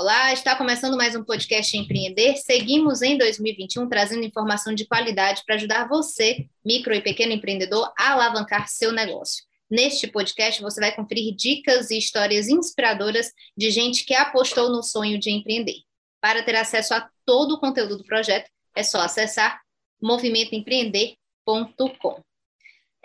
Olá, está começando mais um podcast Empreender. Seguimos em 2021 trazendo informação de qualidade para ajudar você, micro e pequeno empreendedor, a alavancar seu negócio. Neste podcast, você vai conferir dicas e histórias inspiradoras de gente que apostou no sonho de empreender. Para ter acesso a todo o conteúdo do projeto, é só acessar movimentoempreender.com.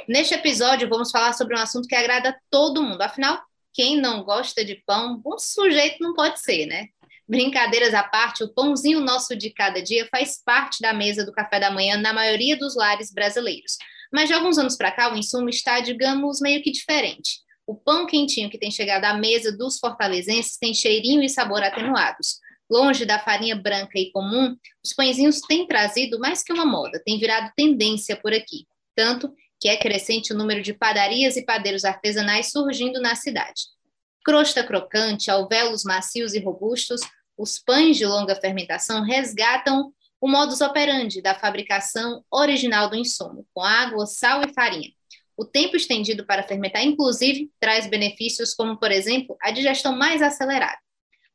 Neste episódio, vamos falar sobre um assunto que agrada todo mundo. Afinal, quem não gosta de pão, um sujeito não pode ser, né? Brincadeiras à parte, o pãozinho nosso de cada dia faz parte da mesa do café da manhã na maioria dos lares brasileiros. Mas de alguns anos para cá, o insumo está, digamos, meio que diferente. O pão quentinho que tem chegado à mesa dos fortalezenses tem cheirinho e sabor atenuados. Longe da farinha branca e comum, os pãezinhos têm trazido mais que uma moda, têm virado tendência por aqui. Tanto que é crescente o número de padarias e padeiros artesanais surgindo na cidade. Crosta crocante, alvéolos macios e robustos, os pães de longa fermentação resgatam o modus operandi da fabricação original do insumo, com água, sal e farinha. O tempo estendido para fermentar, inclusive, traz benefícios como, por exemplo, a digestão mais acelerada.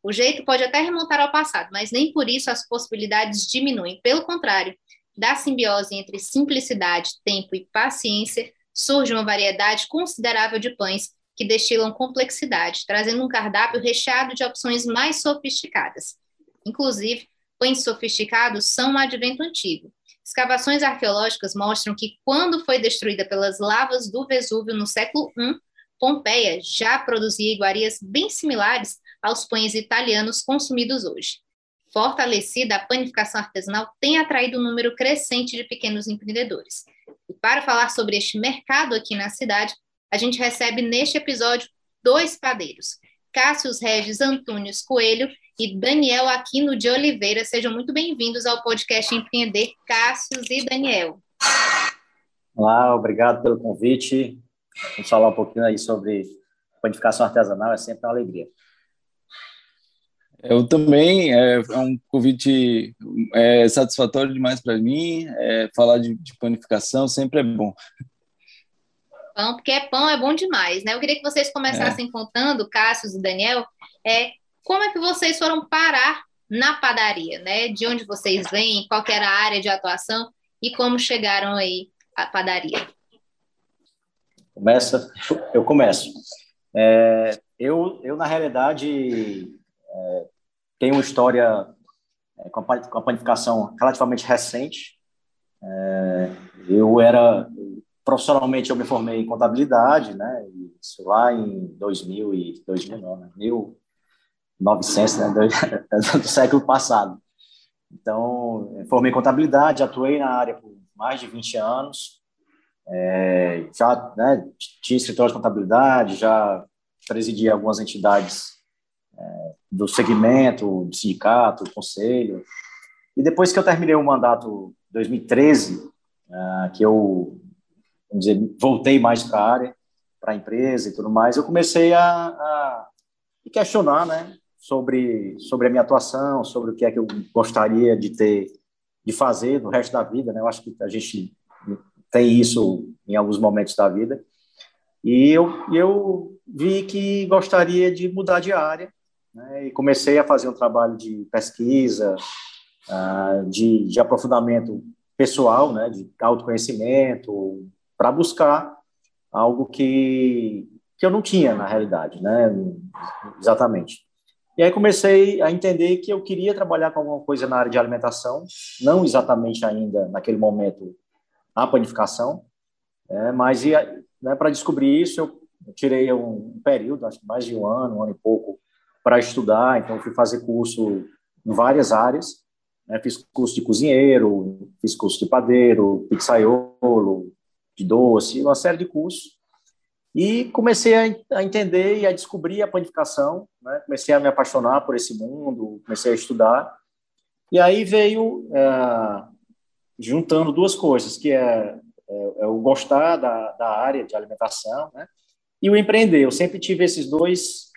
O jeito pode até remontar ao passado, mas nem por isso as possibilidades diminuem. Pelo contrário, da simbiose entre simplicidade, tempo e paciência, surge uma variedade considerável de pães que destilam complexidade, trazendo um cardápio recheado de opções mais sofisticadas. Inclusive, pães sofisticados são um advento antigo. Escavações arqueológicas mostram que, quando foi destruída pelas lavas do Vesúvio no século I, Pompeia já produzia iguarias bem similares aos pães italianos consumidos hoje fortalecida, a panificação artesanal tem atraído um número crescente de pequenos empreendedores. E para falar sobre este mercado aqui na cidade, a gente recebe neste episódio dois padeiros, Cássio Regis Antônios Coelho e Daniel Aquino de Oliveira. Sejam muito bem-vindos ao podcast Empreender, Cássio e Daniel. Olá, obrigado pelo convite. Vamos falar um pouquinho aí sobre panificação artesanal, é sempre uma alegria. Eu também, é, é um convite é, satisfatório demais para mim. É, falar de, de, panificação sempre é bom. Pão, porque é pão é bom demais, né? Eu queria que vocês começassem é. contando, Cássio e Daniel, é, como é que vocês foram parar na padaria, né? De onde vocês vêm, qual era a área de atuação e como chegaram aí à padaria. Começa, eu começo. É, eu, eu, na realidade, é, tem uma história é, com, a, com, a, panificação relativamente recente. É, eu era profissionalmente eu me formei em contabilidade, né? Isso lá em 2000 e 2000 não, né? 1900, né? Do, do século passado. Então, formei em contabilidade, atuei na área por mais de 20 anos. É, já né, tinha escritório de contabilidade, já presidi algumas entidades é, do segmento, do sindicato, do conselho. E depois que eu terminei o mandato 2013, uh, que eu vamos dizer, voltei mais para a área, para a empresa e tudo mais, eu comecei a, a questionar, né, sobre sobre a minha atuação, sobre o que é que eu gostaria de ter, de fazer no resto da vida, né? Eu acho que a gente tem isso em alguns momentos da vida. E eu, eu vi que gostaria de mudar de área né, e comecei a fazer um trabalho de pesquisa, uh, de, de, aprofundamento pessoal, né, de autoconhecimento, para buscar algo que, que eu não tinha na realidade, né, exatamente. E aí comecei a entender que eu queria trabalhar com alguma coisa na área de alimentação, não exatamente ainda naquele momento a panificação, é, mas né, para descobrir isso eu tirei um período, acho que mais de um ano, um ano e pouco, para estudar, então fui fazer curso em várias áreas, né? fiz curso de cozinheiro, fiz curso de padeiro, pizzaiolo, de doce, uma série de cursos, E comecei a, entender e a descobrir a panificação, né? comecei a me apaixonar por esse mundo, comecei a estudar. E aí veio é, juntando duas coisas, que é, é, é, o gostar da, da área de alimentação né? e o empreender. Eu sempre tive esses dois,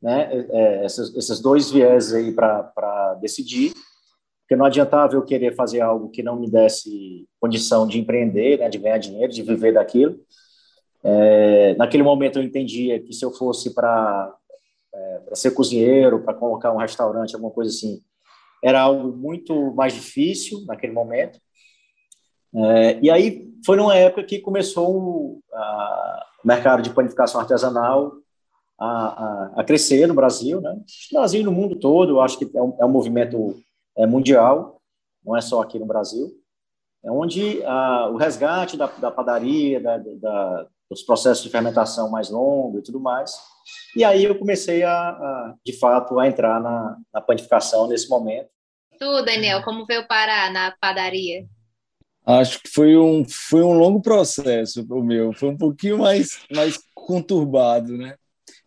né? É, esses, esses dois viés aí para decidir, porque não adiantava eu querer fazer algo que não me desse condição de empreender, né? de ganhar dinheiro, de viver daquilo. É, naquele momento eu entendia que se eu fosse para é, ser cozinheiro, para colocar um restaurante, alguma coisa assim, era algo muito mais difícil naquele momento. É, e aí foi numa época que começou a, o mercado de panificação artesanal a, a, a, crescer no Brasil, né? No Brasil e no mundo todo, eu acho que é um, é um movimento é, mundial, não é só aqui no Brasil, é onde o resgate da, da padaria, da, da, dos processos de fermentação mais longos e tudo mais. E aí eu comecei a, a de fato, a entrar na, na panificação nesse momento. Tu, Daniel, como veio parar na padaria? Acho que foi um, foi um longo processo o meu, foi um pouquinho mais, mais conturbado, né?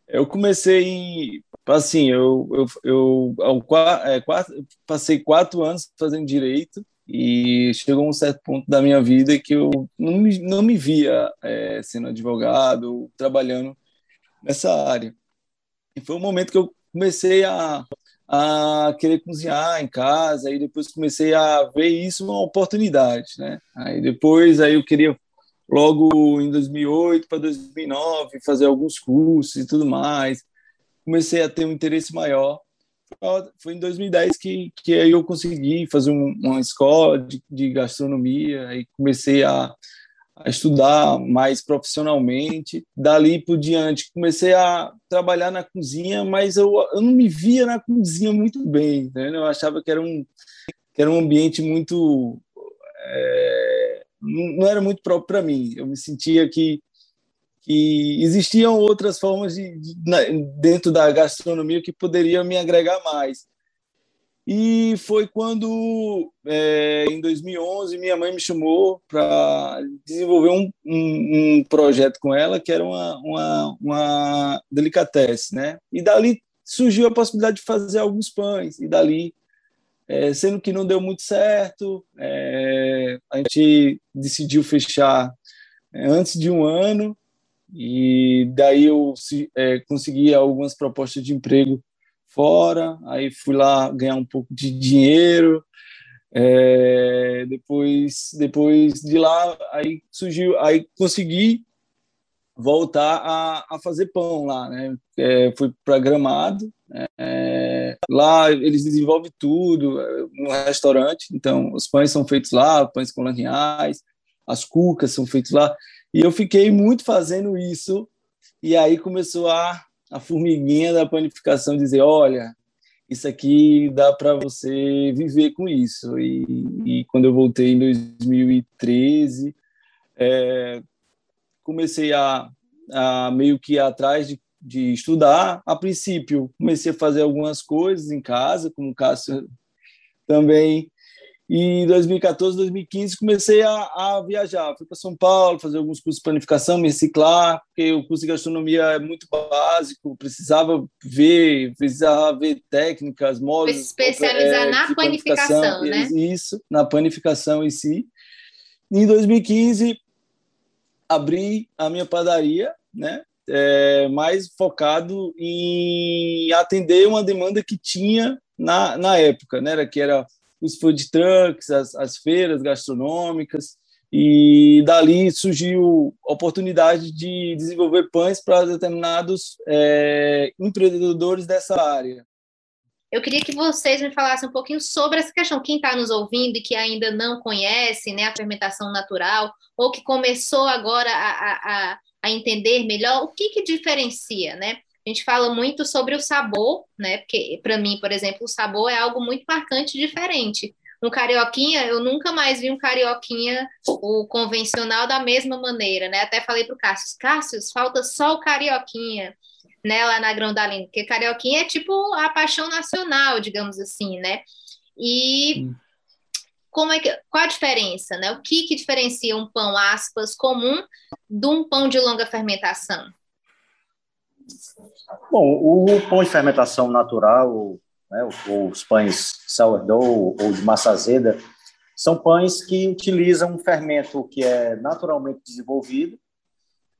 Eu comecei, assim, eu, eu, eu, eu, é, quatro, passei quatro anos fazendo direito, e chegou um certo ponto da minha vida que eu não me, não me via é, sendo advogado, trabalhando nessa área. E foi um momento que eu comecei a, a querer cozinhar em casa, e depois comecei a ver isso uma oportunidade, né? Aí depois aí eu queria logo em 2008 para 2009 fazer alguns cursos e tudo mais. Comecei a ter um interesse maior foi em 2010 que, que aí eu consegui fazer um, uma escola de, de gastronomia, aí comecei a, a, estudar mais profissionalmente. Dali por diante, comecei a trabalhar na cozinha, mas eu, eu não me via na cozinha muito bem, né? eu achava que era um, que era um ambiente muito. É, não era muito próprio para mim. Eu me sentia que que existiam outras formas de, de, dentro da gastronomia que poderiam me agregar mais. E foi quando, é, em 2011, minha mãe me chamou para desenvolver um, um, um, projeto com ela, que era uma, uma, uma delicatesse, né? E dali surgiu a possibilidade de fazer alguns pães, e dali, é, sendo que não deu muito certo, é, a gente decidiu fechar é, antes de um ano, e daí eu é, consegui algumas propostas de emprego fora, aí fui lá ganhar um pouco de dinheiro, é, depois depois de lá aí surgiu aí consegui voltar a, a fazer pão lá né? É, fui para Gramado é, lá eles desenvolvem tudo é, no restaurante então os pães são feitos lá pães com linhares as cucas são feitas lá e eu fiquei muito fazendo isso, e aí começou a, a formiguinha da panificação dizer: olha, isso aqui dá para você viver com isso. E, e, quando eu voltei em 2013, é, comecei a, a meio que atrás de, de estudar. A princípio, comecei a fazer algumas coisas em casa, como o Cássio também e em 2014, 2015, comecei a, a viajar. Fui para São Paulo, fazer alguns cursos de planificação, me reciclar, porque o curso de gastronomia é muito básico, precisava ver, precisava ver técnicas, modos. Se especializar é, na panificação, né? Isso, na panificação em si. Em 2015, abri a minha padaria, né? É, mais focado em atender uma demanda que tinha na, na época, né? Que era os food trucks, as, as feiras gastronômicas, e dali surgiu a oportunidade de desenvolver pães para determinados é, empreendedores dessa área. Eu queria que vocês me falassem um pouquinho sobre essa questão. Quem está nos ouvindo e que ainda não conhece né, a fermentação natural, ou que começou agora a, a, a entender melhor, o que, que diferencia, né? A gente fala muito sobre o sabor, né? Porque, para mim, por exemplo, o sabor é algo muito marcante e diferente. Um carioquinha, eu nunca mais vi um carioquinha, o convencional, da mesma maneira, né? Até falei para o Cássio, Cássio, falta só o carioquinha, né? Lá na Grão da Linda, porque carioquinha é tipo a paixão nacional, digamos assim, né? E como é que, qual a diferença, né? O que, que diferencia um pão, aspas, comum de um pão de longa fermentação? Bom, o pão de fermentação natural, né, os pães sourdough ou de massa azeda, são pães que utilizam um fermento que é naturalmente desenvolvido.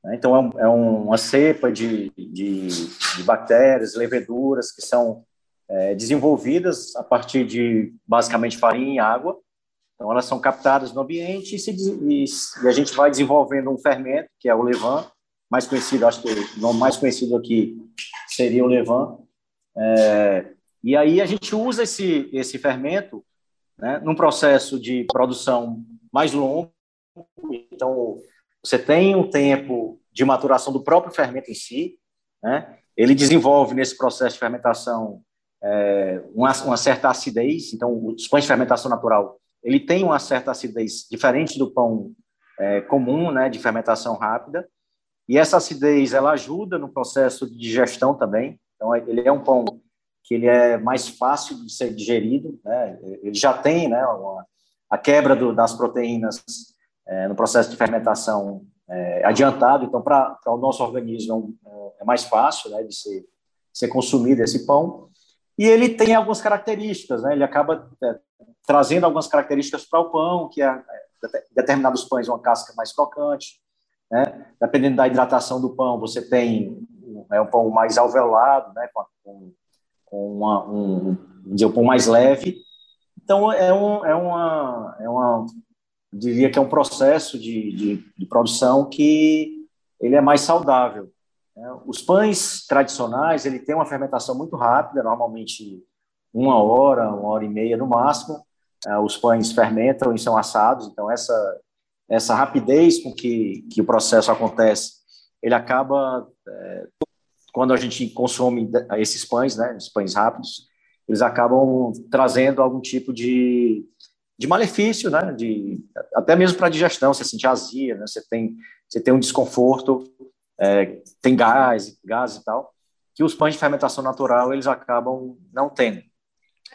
Né, então, é, um, é uma cepa de, de, de, bactérias, leveduras que são é, desenvolvidas a partir de, basicamente, farinha e água. Então, elas são captadas no ambiente e, se, e, e a gente vai desenvolvendo um fermento, que é o levain, mais conhecido, acho que o nome mais conhecido aqui seria o levain. É, e aí a gente usa esse, esse fermento né, num processo de produção mais longo. Então, você tem um tempo de maturação do próprio fermento em si. Né? Ele desenvolve nesse processo de fermentação é, uma, uma, certa acidez. Então, os pães de fermentação natural ele tem uma certa acidez diferente do pão é, comum, né, de fermentação rápida. E essa acidez ela ajuda no processo de digestão também. Então ele é um pão que ele é mais fácil de ser digerido, né? Ele já tem, né, uma, a quebra do, das proteínas é, no processo de fermentação é, adiantado. Então para o nosso organismo é, é mais fácil, né, de ser ser consumido esse pão. E ele tem algumas características, né? Ele acaba é, trazendo algumas características para o pão, que é, é determinados pães uma casca mais crocante, né? Dependendo da hidratação do pão, você tem é um pão mais alveolado, né? com, com uma, um, dizer, um pão mais leve. Então, é, um, é, uma, é uma, diria que é um processo de, de, de produção que ele é mais saudável. Né? Os pães tradicionais, ele tem uma fermentação muito rápida, normalmente uma hora, uma hora e meia no máximo. É, os pães fermentam e são assados, então essa essa rapidez com que, que o processo acontece, ele acaba, é, quando a gente consome esses pães, né, esses pães rápidos, eles acabam trazendo algum tipo de, de malefício, né, de, até mesmo para a digestão, você sente azia, né, você, tem, você tem um desconforto, é, tem gás, gás e tal, que os pães de fermentação natural eles acabam não tendo.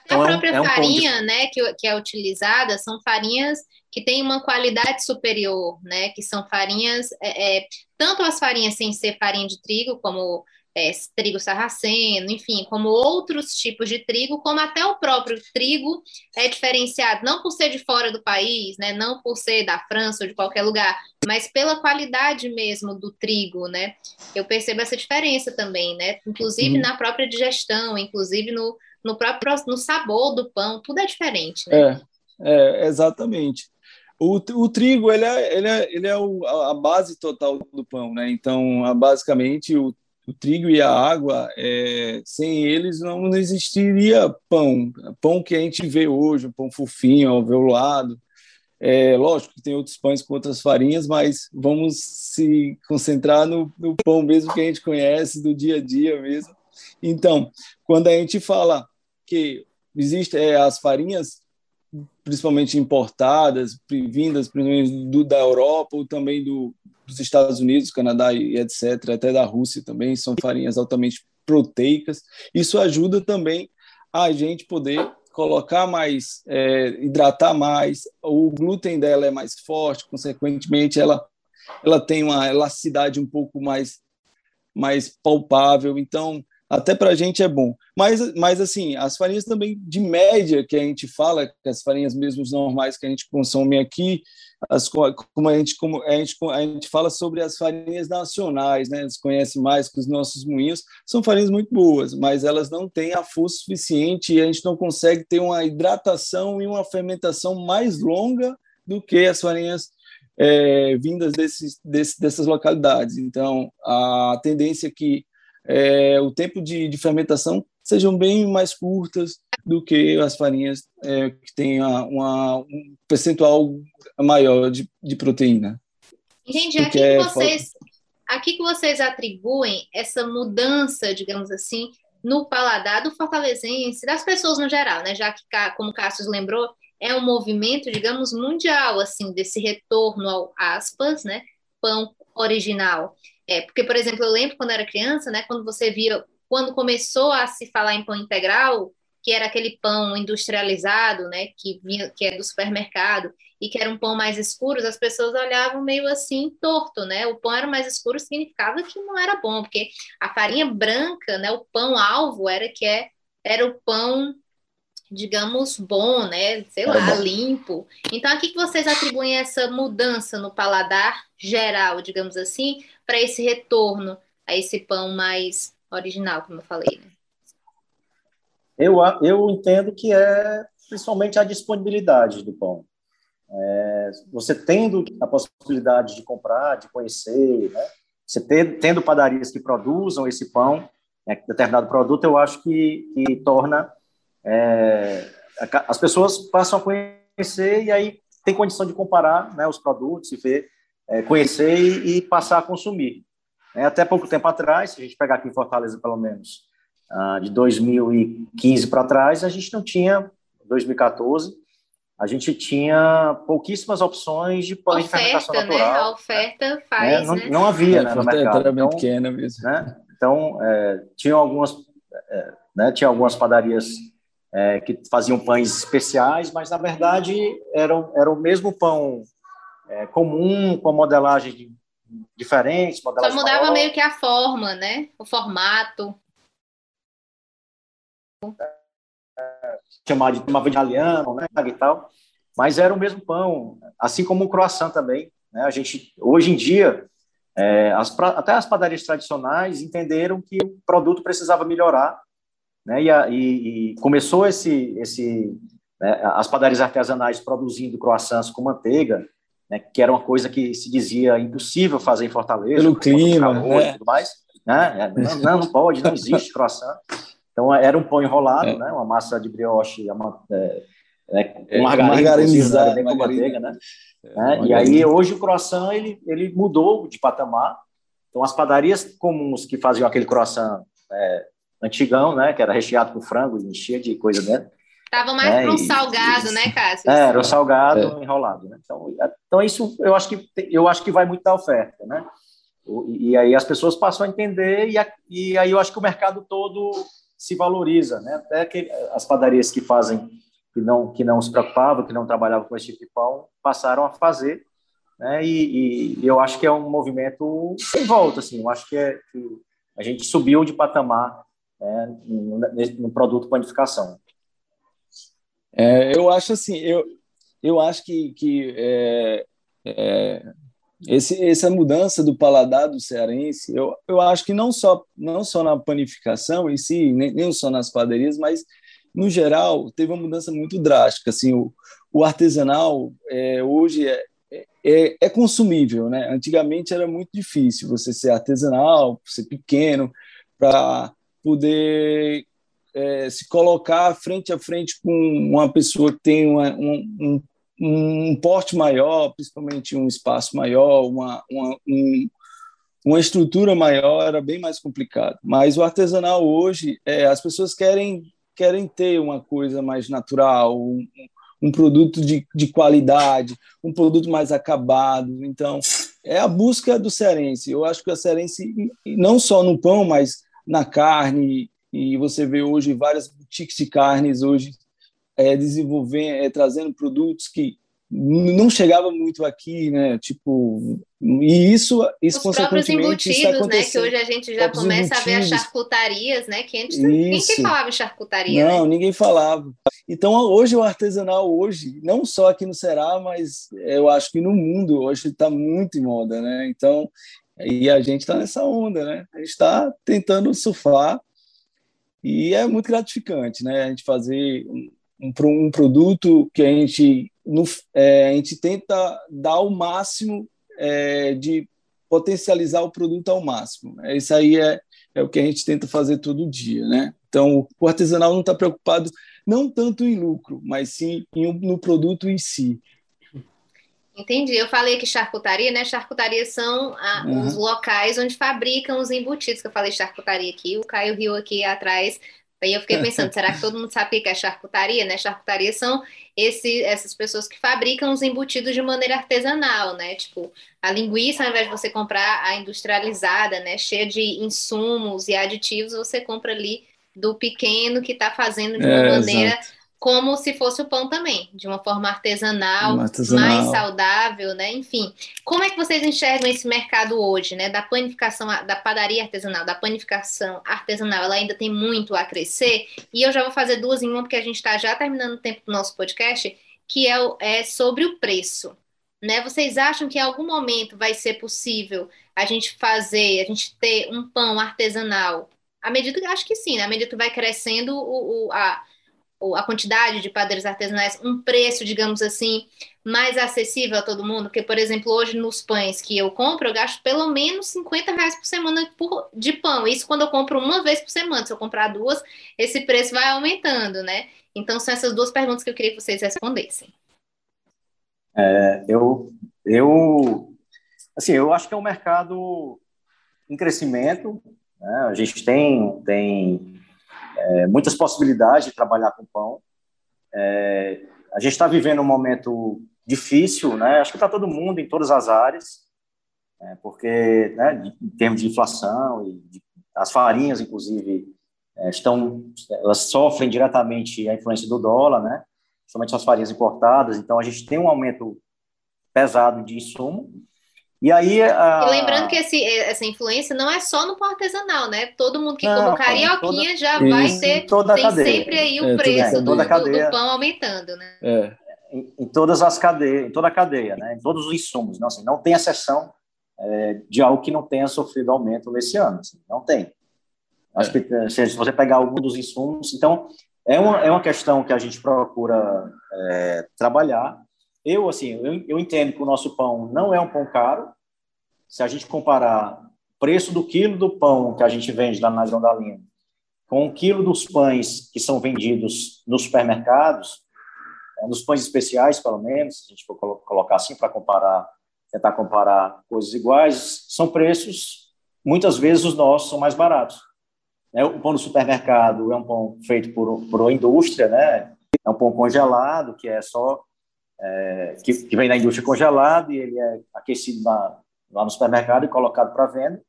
Então, a própria é um, é um farinha, de... né, que, que é utilizada, são farinhas que têm uma qualidade superior, né, que são farinhas, é, é, tanto as farinhas sem ser farinha de trigo, como é, trigo sarraceno, enfim, como outros tipos de trigo, como até o próprio trigo é diferenciado, não por ser de fora do país, né, não por ser da França ou de qualquer lugar, mas pela qualidade mesmo do trigo, né, eu percebo essa diferença também, né, inclusive uhum. na própria digestão, inclusive no, no próprio no sabor do pão, tudo é diferente, né? É, é exatamente. O, o trigo ele é, ele é, ele é o, a base total do pão, né? Então, basicamente, o, o trigo e a água, é, sem eles não existiria pão. Pão que a gente vê hoje, o pão fofinho, alveolado. É, lógico que tem outros pães com outras farinhas, mas vamos se concentrar no, no pão mesmo que a gente conhece, do dia a dia mesmo. Então, quando a gente fala que existem é, as farinhas, principalmente importadas, vindas do, da Europa ou também do, dos Estados Unidos, Canadá e etc., até da Rússia também, são farinhas altamente proteicas. Isso ajuda também a gente poder colocar mais, é, hidratar mais, o glúten dela é mais forte, consequentemente ela, ela tem uma elasticidade um pouco mais, mais palpável, então até para a gente é bom. Mas, mas, assim, as farinhas também de média que a gente fala, que as farinhas mesmo normais que a gente consome aqui, as, como, a gente, como a, gente, a gente fala sobre as farinhas nacionais, né? Eles conhecem mais que os nossos moinhos, são farinhas muito boas, mas elas não têm a força suficiente e a gente não consegue ter uma hidratação e uma fermentação mais longa do que as farinhas é, vindas desses, desses, dessas localidades. Então, a tendência é que é, o tempo de, de, fermentação sejam bem mais curtas do que as farinhas é, que têm uma, um percentual maior de, de proteína. Gente, aqui que, é vocês, aqui que vocês atribuem essa mudança, digamos assim, no paladar do fortalezense, das pessoas no geral, né? Já que, como o Cássio lembrou, é um movimento, digamos, mundial, assim, desse retorno ao aspas, né? Pão original. É, porque, por exemplo, eu lembro quando era criança, né, quando você via, quando começou a se falar em pão integral, que era aquele pão industrializado, né, que vinha, que é do supermercado, e que era um pão mais escuro, as pessoas olhavam meio assim torto, né? O pão era mais escuro significava que não era bom, porque a farinha branca, né, o pão alvo era que é era o pão digamos bom, né? Sei era lá, bom. limpo. Então aqui que vocês atribuem essa mudança no paladar geral, digamos assim, para esse retorno a esse pão mais original, como eu falei, né? Eu, eu entendo que é principalmente a disponibilidade do pão. É, você tendo a possibilidade de comprar, de conhecer, né? você ter, tendo padarias que produzam esse pão, né, determinado produto, eu acho que, que torna é, as pessoas passam a conhecer e aí tem condição de comparar né, os produtos e ver, é, conhecer e, e, passar a consumir. É, até pouco tempo atrás, se a gente pegar aqui em Fortaleza, pelo menos, ah, de 2015 para trás, a gente não tinha, 2014, a gente tinha pouquíssimas opções de pão de fermentação né? natural. A oferta né? faz, não, né? não, havia né, no mercado. Era então, pequena mesmo. Né? Então, é, tinham algumas, é, né, tinha algumas padarias é, que faziam pães especiais, mas, na verdade, era, era o mesmo pão é, comum, com modelagem diferente. Modelagem Só mudava maior. meio que a forma, né? O formato. É, chamar de de italiano, né, e tal, mas era o mesmo pão, assim como o croissant também, né? A gente hoje em dia é, as, até as padarias tradicionais entenderam que o produto precisava melhorar, né? E, a, e, e começou esse esse né, as padarias artesanais produzindo croissants com manteiga, né, que era uma coisa que se dizia impossível fazer em Fortaleza, pelo clima, calor né? e tudo mais, né? É, não, não pode, não existe croissant. Então, era um pão enrolado, é. né? Uma massa de brioche, uma, é, é, com é, margarinizada, né? com manteiga, né? É, e aí, hoje, o croissant, ele, ele mudou de patamar. Então, as padarias comuns que faziam aquele croissant é, antigão, né? Que era recheado com frango, enchia de coisa dentro. Tava mais né? para um salgado, e, né, Cássio? É, era o salgado enrolado, né? Então, então, isso eu acho que eu acho que vai muito da oferta, né? E, e aí as pessoas passam a entender e, a, e aí eu acho que o mercado todo se valoriza, né? Até que as padarias que fazem, que não, que não se preocupavam, que não trabalhavam com esse tipo de pão, passaram a fazer, né? E, e eu acho que é um movimento sem volta, assim. Eu acho que, é, que a gente subiu de patamar né, no, produto panificação. É, eu acho assim, eu, eu acho que, que é, é, esse, essa mudança do paladar do cearense, eu, eu acho que não só, não só na panificação em si, nem, nem só nas padarias, mas no geral teve uma mudança muito drástica. Assim, o, o artesanal é, hoje é, é, é, consumível, né? Antigamente era muito difícil você ser artesanal, ser pequeno, para poder é, se colocar frente a frente com uma pessoa que tem uma, um, um um porte maior, principalmente um espaço maior, uma, uma, um, uma estrutura maior, era bem mais complicado. Mas o artesanal hoje, é, as pessoas querem, querem ter uma coisa mais natural, um, um produto de, de qualidade, um produto mais acabado. Então, é a busca do cearense. Eu acho que a cearense, não só no pão, mas na carne, e você vê hoje várias boutiques de carnes hoje é, desenvolvendo, é, trazendo produtos que não chegava muito aqui, né? Tipo, e isso, isso Os consequentemente isso né? Que hoje a gente já começa embutidos. a ver as charcutarias, né? Que antes ninguém falava em charcutaria. Não, né? ninguém falava. Então, hoje o artesanal hoje, não só aqui no Ceará, mas eu acho que no mundo hoje está muito em moda, né? Então, e a gente está nessa onda, né? A gente está tentando surfar e é muito gratificante, né? A gente fazer um, um produto que a gente, no, é, a gente tenta dar o máximo é, de potencializar o produto ao máximo. Isso aí é, é o que a gente tenta fazer todo dia, né? Então, o artesanal não está preocupado não tanto em lucro, mas sim em, no produto em si. Entendi. Eu falei que charcutaria, né? Charcutaria são a, uhum. os locais onde fabricam os embutidos, que eu falei charcutaria aqui, o Caio riu aqui atrás Aí eu fiquei pensando, será que todo mundo sabe o que é charcutaria? Né? Charcutaria são esse, essas pessoas que fabricam os embutidos de maneira artesanal, né? Tipo, a linguiça, ao invés de você comprar a industrializada, né, cheia de insumos e aditivos, você compra ali do pequeno que está fazendo de uma é, maneira exato como se fosse o pão também, de uma forma artesanal, artesanal, mais saudável, né? Enfim, como é que vocês enxergam esse mercado hoje, né? Da panificação, da padaria artesanal, da panificação artesanal, ela ainda tem muito a crescer. E eu já vou fazer duas em uma, porque a gente está já terminando o tempo do nosso podcast, que é, é sobre o preço. Né? Vocês acham que em algum momento vai ser possível a gente fazer, a gente ter um pão artesanal? À medida que acho que sim, né? À medida que vai crescendo o, o a a quantidade de padeiros artesanais, um preço, digamos assim, mais acessível a todo mundo? Porque, por exemplo, hoje nos pães que eu compro, eu gasto pelo menos 50 reais por semana por, de pão. Isso quando eu compro uma vez por semana. Se eu comprar duas, esse preço vai aumentando, né? Então, são essas duas perguntas que eu queria que vocês respondessem. É, eu, eu, assim, eu acho que é um mercado em crescimento. Né? A gente tem, tem é, muitas possibilidades de trabalhar com pão. É, a gente está vivendo um momento difícil, né? Acho que para todo mundo, em todas as áreas, é, porque, né, em termos de inflação e de, as farinhas, inclusive, é, estão, elas sofrem diretamente a influência do dólar, né? Principalmente as farinhas importadas. Então, a gente tem um aumento pesado de insumo e aí. A... E lembrando que esse, essa influência não é só no pão artesanal, né? Todo mundo que come carioquinha toda... já vai ter. Toda tem cadeia. sempre aí o é, preço do, do, do, pão aumentando, né? É. Em, em, todas as cadeias, em toda a cadeia, né? Em todos os insumos. Não, assim, não tem exceção é, de algo que não tenha sofrido aumento nesse ano. Assim, não tem. Acho é. que eh, se você pegar algum dos insumos, então é uma, é uma questão que a gente procura é, trabalhar eu, assim, eu, eu entendo que o nosso pão não é um pão caro. Se a gente comparar o preço do quilo do pão que a gente vende lá na Grão da Linha com o quilo dos pães que são vendidos nos supermercados, é, nos pães especiais, pelo menos, se a gente for colocar assim para comparar, tentar comparar coisas iguais, são preços, muitas vezes os nossos são mais baratos. É, o pão no supermercado é um pão feito por, por uma indústria, né? É um pão congelado, que é só é, que, que, vem da indústria congelado e ele é aquecido na, lá no supermercado e colocado para venda.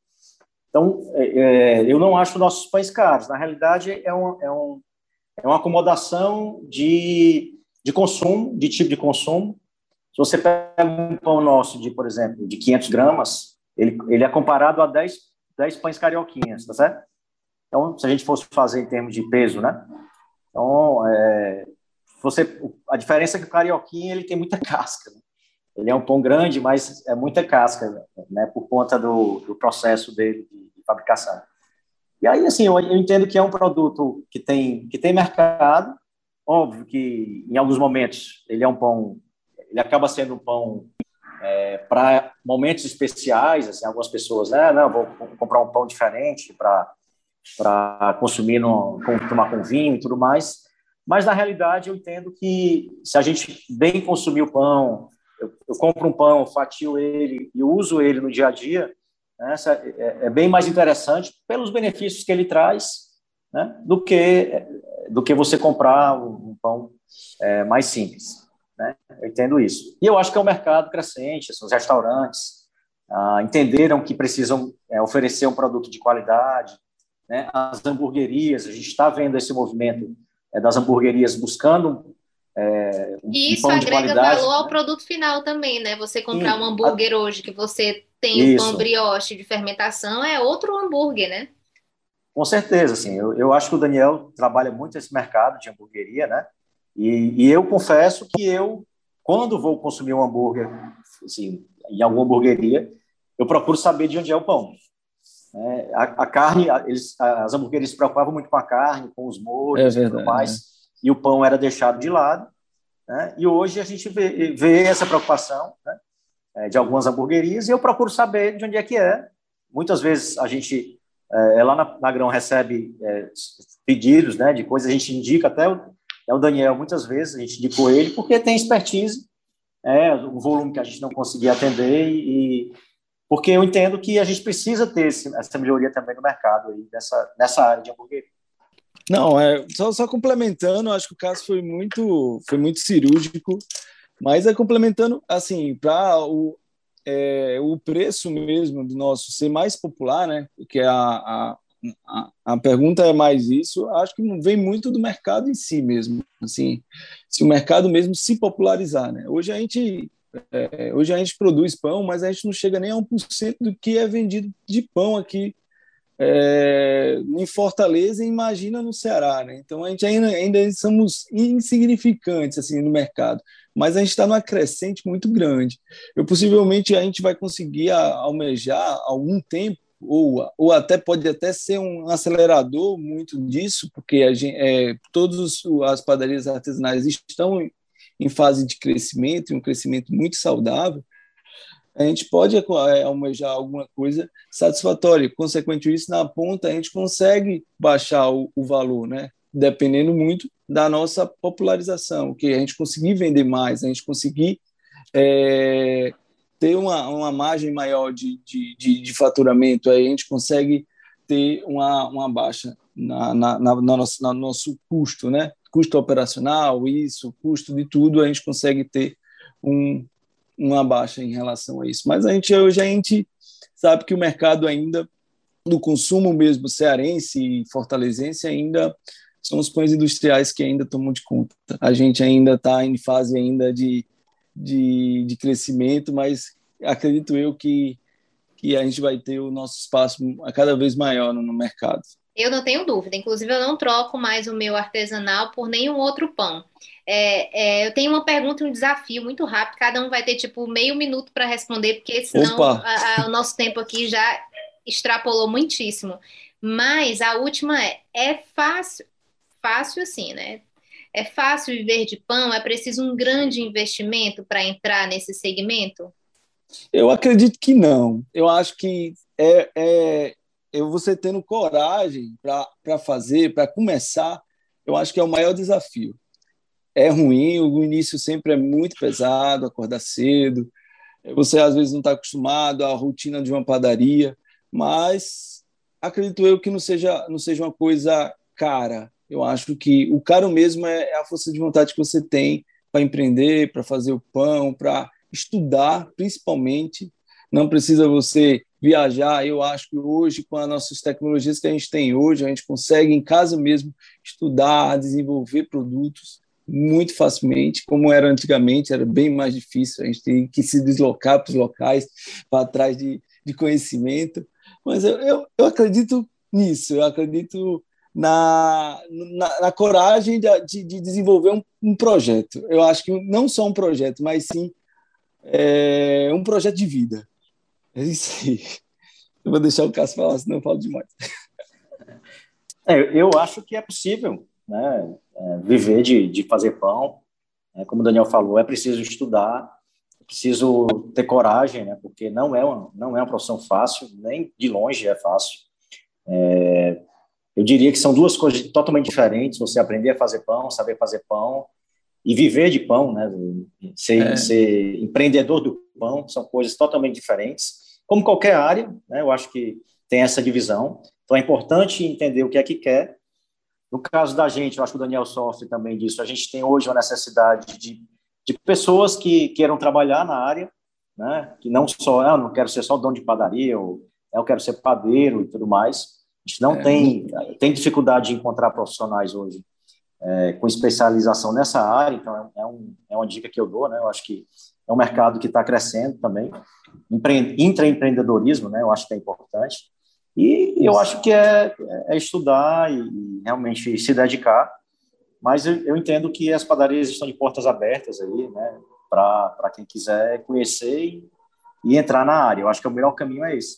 Então, é, é, eu não acho nossos pães caros. Na realidade, é, um, é, um, é uma acomodação de, de consumo, de tipo de consumo. Se você pega um pão nosso, de, por exemplo, de 500 gramas, ele, ele é comparado a 10, 10 pães carioquinhas, tá certo? Então, se a gente fosse fazer em termos de peso, né? Então, é, você a diferença é que o carioquinha ele tem muita casca. Né? Ele é um pão grande, mas é muita casca, né, por conta do, do processo dele de, de, fabricação. E aí, assim, eu, eu, entendo que é um produto que tem que tem mercado. Óbvio que em alguns momentos ele é um pão, ele acaba sendo um pão é, para momentos especiais, assim, algumas pessoas, né, não, vou comprar um pão diferente para para consumir no, tomar com vinho e tudo mais. Mas, na realidade, eu entendo que se a gente bem consumir o pão, eu, eu compro um pão, fatio ele e uso ele no dia a dia, né, é, é, bem mais interessante pelos benefícios que ele traz né, do, que, do que você comprar um, pão é, mais simples. Né? Eu entendo isso. E eu acho que é um mercado crescente, assim, os restaurantes ah, entenderam que precisam é, oferecer um produto de qualidade, né? as hamburguerias, a gente está vendo esse movimento das hamburguerias buscando é, um, e isso agrega valor ao produto final também, né? Você comprar Sim. um hambúrguer a... hoje que você tem isso. um pão brioche de fermentação é outro hambúrguer, né? Com certeza, assim. Eu, eu acho que o Daniel trabalha muito nesse mercado de hamburgueria, né? E, e eu confesso que eu, quando vou consumir um hambúrguer, assim, em alguma hamburgueria, eu procuro saber de onde é o pão. É, a, a, carne, eles, as hamburguerias se preocupavam muito com a carne, com os molhos é e tudo mais, é. e o pão era deixado de lado. Né? E hoje a gente vê, vê essa preocupação né? É, de algumas hamburguerias e eu procuro saber de onde é que é. Muitas vezes a gente, é, lá na, na Grão, recebe é, pedidos né, de coisas, a gente indica até o, é o Daniel, muitas vezes a gente indicou ele, porque tem expertise, é, o volume que a gente não conseguia atender e, porque eu entendo que a gente precisa ter esse, essa melhoria também no mercado, aí, nessa, nessa área de hamburgueria. Não, é, só, só complementando, acho que o caso foi muito, foi muito cirúrgico, mas é complementando, assim, para o, é, o preço mesmo do nosso ser mais popular, né, que é a, a, a, a, pergunta é mais isso, acho que vem muito do mercado em si mesmo, assim, se o mercado mesmo se popularizar, né? Hoje a gente é, hoje a gente produz pão, mas a gente não chega nem a 1% do que é vendido de pão aqui é, em Fortaleza imagina no Ceará, né? Então a gente ainda, ainda somos insignificantes assim no mercado, mas a gente está numa crescente muito grande. Eu possivelmente a gente vai conseguir almejar algum tempo ou, ou até pode até ser um acelerador muito disso, porque a gente, é, todas as padarias artesanais estão em fase de crescimento, um crescimento muito saudável, a gente pode é, almejar alguma coisa satisfatória. Consequente isso, na ponta, a gente consegue baixar o, o valor, né? dependendo muito da nossa popularização, que a gente conseguir vender mais, a gente conseguir é, ter uma, uma margem maior de, de, de, de, faturamento, aí a gente consegue ter uma, uma baixa na, na, na, na nosso, no nosso custo, né? Custo operacional, isso, custo de tudo, a gente consegue ter um, uma baixa em relação a isso. Mas a gente hoje a gente sabe que o mercado ainda do consumo mesmo cearense e fortalezense ainda são os pães industriais que ainda tomam de conta. A gente ainda está em fase ainda de, de, de, crescimento, mas acredito eu que, que a gente vai ter o nosso espaço cada vez maior no, no mercado. Eu não tenho dúvida. Inclusive, eu não troco mais o meu artesanal por nenhum outro pão. É, é, eu tenho uma pergunta e um desafio muito rápido. Cada um vai ter tipo meio minuto para responder, porque senão a, a, o nosso tempo aqui já extrapolou muitíssimo. Mas a última é: é fácil, fácil assim, né? É fácil viver de pão? É preciso um grande investimento para entrar nesse segmento? Eu acredito que não. Eu acho que é, é, você tendo coragem para fazer, para começar, eu acho que é o maior desafio. É ruim, o início sempre é muito pesado, acordar cedo, você às vezes não está acostumado à rotina de uma padaria, mas acredito eu que não seja, não seja uma coisa cara. Eu acho que o caro mesmo é, é a força de vontade que você tem para empreender, para fazer o pão, para estudar, principalmente. Não precisa você viajar. Eu acho que hoje, com as nossas tecnologias que a gente tem hoje, a gente consegue em casa mesmo estudar, desenvolver produtos muito facilmente, como era antigamente, era bem mais difícil, a gente tem que se deslocar para os locais, para trás de, de conhecimento. Mas eu, eu, eu acredito nisso, eu acredito na, na, na coragem de, de, de desenvolver um, um, projeto. Eu acho que não só um projeto, mas sim é, um projeto de vida. É isso aí. Eu vou deixar o Cássio falar, senão eu falo demais. É, eu acho que é possível né, é, viver de, de fazer pão. É, como o Daniel falou, é preciso estudar, é preciso ter coragem, né, porque não é, uma, não é uma profissão fácil, nem de longe é fácil. É, eu diria que são duas coisas totalmente diferentes, você aprender a fazer pão, saber fazer pão, e viver de pão, né, ser, ser empreendedor do pão, são coisas totalmente diferentes. Como qualquer área, né, eu acho que tem essa divisão. Então é importante entender o que é que quer. No caso da gente, eu acho que o Daniel sofre também disso. A gente tem hoje uma necessidade de, de pessoas que queiram trabalhar na área, né, que não só, ah, não quero ser só dono de padaria, ou eu quero ser padeiro e tudo mais. A gente não é. tem, tem dificuldade de encontrar profissionais hoje é, com especialização nessa área, então é, um, é uma dica que eu dou, né? Eu acho que é um mercado que está crescendo também. Empre, intraempreendedorismo, né? Eu acho que é importante. E eu acho que é, é estudar e, realmente se dedicar. Mas eu, eu, entendo que as padarias estão de portas abertas aí, né? Para quem quiser conhecer e, e entrar na área. Eu acho que o melhor caminho é esse.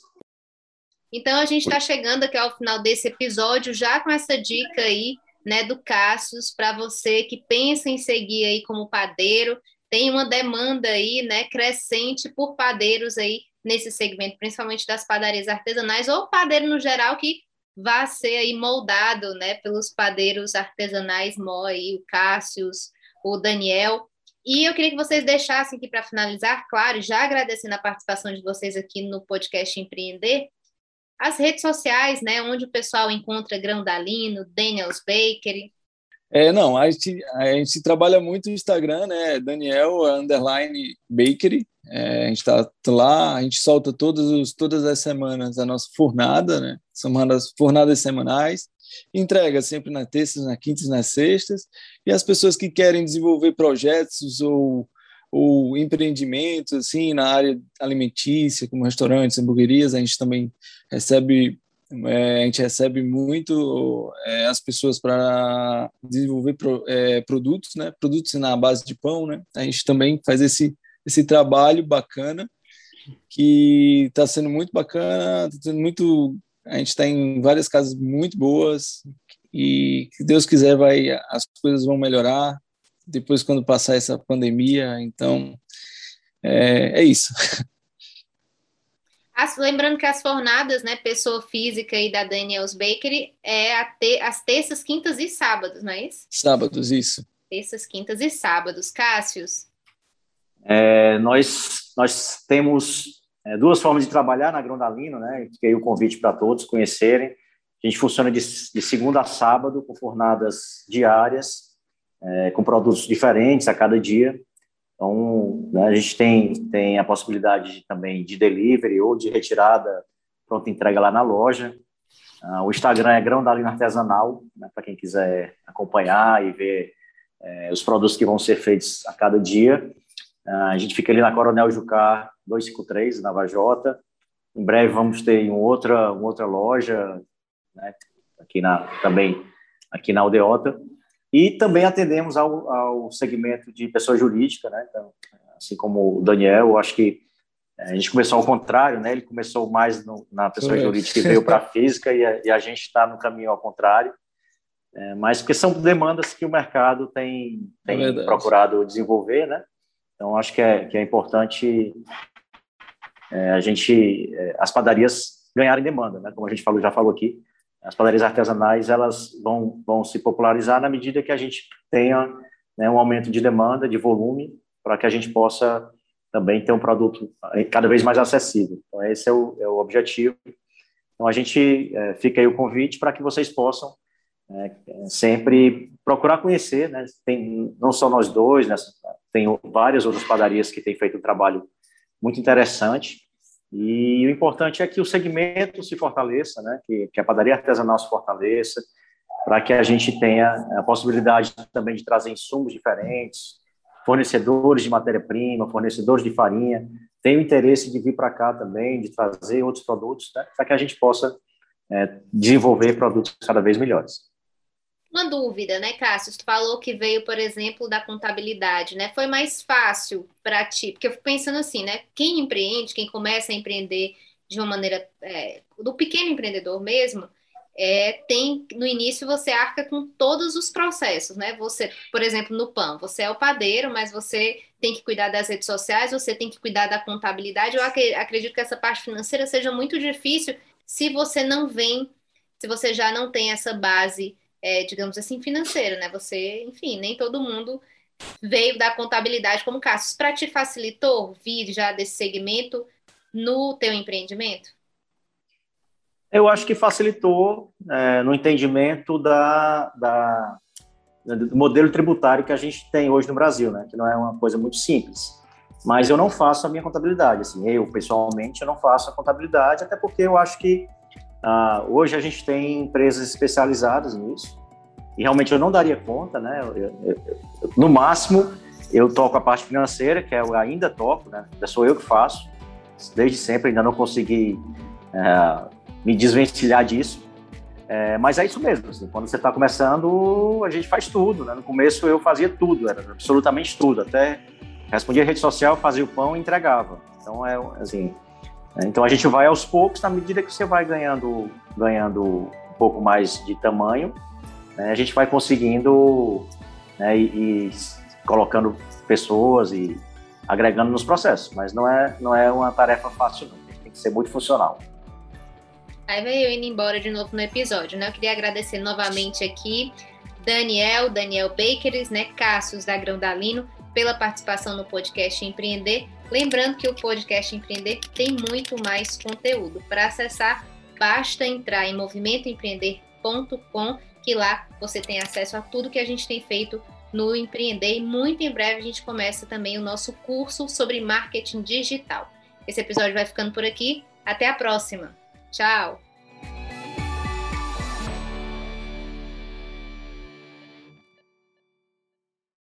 Então a gente está chegando aqui ao final desse episódio já com essa dica aí né, do Cassius, para você que pensa em seguir aí como padeiro, tem uma demanda aí, né, crescente por padeiros aí nesse segmento, principalmente das padarias artesanais ou padeiro no geral que vá ser aí moldado, né, pelos padeiros artesanais Mo aí, o Cassius, o Daniel. E eu queria que vocês deixassem aqui para finalizar, claro, já agradecendo a participação de vocês aqui no podcast Empreender, as redes sociais, né, onde o pessoal encontra Grão Dalino, Daniels Bakery. É, não, a gente, a gente trabalha muito no Instagram, né? Daniel Underline Bakery. É, a gente está lá, a gente solta todos os, todas as semanas a nossa fornada, né? São as fornadas semanais. Entrega sempre nas terças, nas quintas, nas sextas. E as pessoas que querem desenvolver projetos ou, ou empreendimentos assim na área alimentícia, como restaurantes, hamburguerias, a gente também recebe é, a gente recebe muito é, as pessoas para desenvolver pro, é, produtos, né? Produtos na base de pão, né? A gente também faz esse esse trabalho bacana que está sendo muito bacana, tá sendo muito. A gente está em várias casas muito boas e se Deus quiser vai as coisas vão melhorar depois quando passar essa pandemia. Então é, é isso. As, lembrando que as fornadas, né, pessoa física e da Daniels Bakery é te, as terças, quintas e sábados, não é isso? Sábados, isso. Terças, quintas e sábados. Cássius? É, nós, nós temos é, duas formas de trabalhar na Grondalino, né? Fiquei o convite para todos conhecerem. A gente funciona de, de segunda a sábado, com fornadas diárias, é, com produtos diferentes a cada dia. Então, né, a gente tem, tem a possibilidade de, também de delivery ou de retirada, pronta entrega lá na loja. Uh, o Instagram é Grão da Linha Artesanal, né, para quem quiser acompanhar e ver é, os produtos que vão ser feitos a cada dia. Uh, a gente fica ali na Coronel Jucá 253, na Vajota. Em breve vamos ter em outra, uma outra loja, né, aqui na, também aqui na Aldeota. E também atendemos ao, ao segmento de pessoa jurídica, né? Então, assim como o Daniel, eu acho que é, a gente começou ao contrário, né? Ele começou mais no, na pessoa é. jurídica e veio para a física, e a, e a gente está no caminho ao contrário. É, mas porque são demandas que o mercado tem, tem é procurado desenvolver, né? Então, acho que é, que é importante é, a gente, é, as padarias ganharem demanda, né? Como a gente falou, já falou aqui, as padarias artesanais elas vão, vão se popularizar na medida que a gente tenha né, um aumento de demanda, de volume, para que a gente possa também ter um produto cada vez mais acessível. Então, esse é o, é o objetivo. Então, a gente é, fica aí o convite para que vocês possam é, sempre procurar conhecer, né? Tem não só nós dois, né? tem várias outras padarias que têm feito um trabalho muito interessante e o importante é que o segmento se fortaleça, né? que, que a padaria artesanal se fortaleça, para que a gente tenha a possibilidade também de trazer insumos diferentes, fornecedores de matéria-prima, fornecedores de farinha, tem o interesse de vir para cá também, de trazer outros produtos, né? para que a gente possa é, desenvolver produtos cada vez melhores. Uma dúvida, né, Cássio? Tu falou que veio, por exemplo, da contabilidade, né? Foi mais fácil para ti? Porque eu fico pensando assim, né? Quem empreende, quem começa a empreender de uma maneira é, do pequeno empreendedor mesmo, é, tem no início você arca com todos os processos, né? Você, por exemplo, no pão, você é o padeiro, mas você tem que cuidar das redes sociais, você tem que cuidar da contabilidade. Eu acredito que essa parte financeira seja muito difícil se você não vem, se você já não tem essa base é, digamos assim, financeiro, né? Você, enfim, nem todo mundo veio da contabilidade como Cassius. Para te facilitou vir já desse segmento no teu empreendimento? Eu acho que facilitou é, no entendimento da, da, do modelo tributário que a gente tem hoje no Brasil, né? Que não é uma coisa muito simples. Mas eu não faço a minha contabilidade, assim, eu pessoalmente eu não faço a contabilidade, até porque eu acho que Uh, hoje a gente tem empresas especializadas nisso e realmente eu não daria conta, né? Eu, eu, eu, no máximo eu toco a parte financeira, que eu ainda toco, né? Ainda sou eu que faço, desde sempre ainda não consegui uh, me desvencilhar disso. É, mas é isso mesmo, assim, quando você está começando, a gente faz tudo, né? No começo eu fazia tudo, era absolutamente tudo, até respondia rede social, fazia o pão e entregava. Então, é assim? Então a gente vai aos poucos, na medida que você vai ganhando, ganhando um pouco mais de tamanho, né, a gente vai conseguindo né, e, e, colocando pessoas e agregando nos processos. Mas não é, não é uma tarefa fácil, não. A gente tem que ser muito funcional. Aí veio eu indo embora de novo no episódio, né? Eu queria agradecer novamente aqui Daniel, Daniel Bakers, né? Cassius da Grandalino, pela participação no podcast Empreender. Lembrando que o podcast Empreender tem muito mais conteúdo. Para acessar, basta entrar em movimentoempreender.com que lá você tem acesso a tudo que a gente tem feito no Empreender e muito em breve a gente começa também o nosso curso sobre marketing digital. Esse episódio vai ficando por aqui. Até a próxima. Tchau!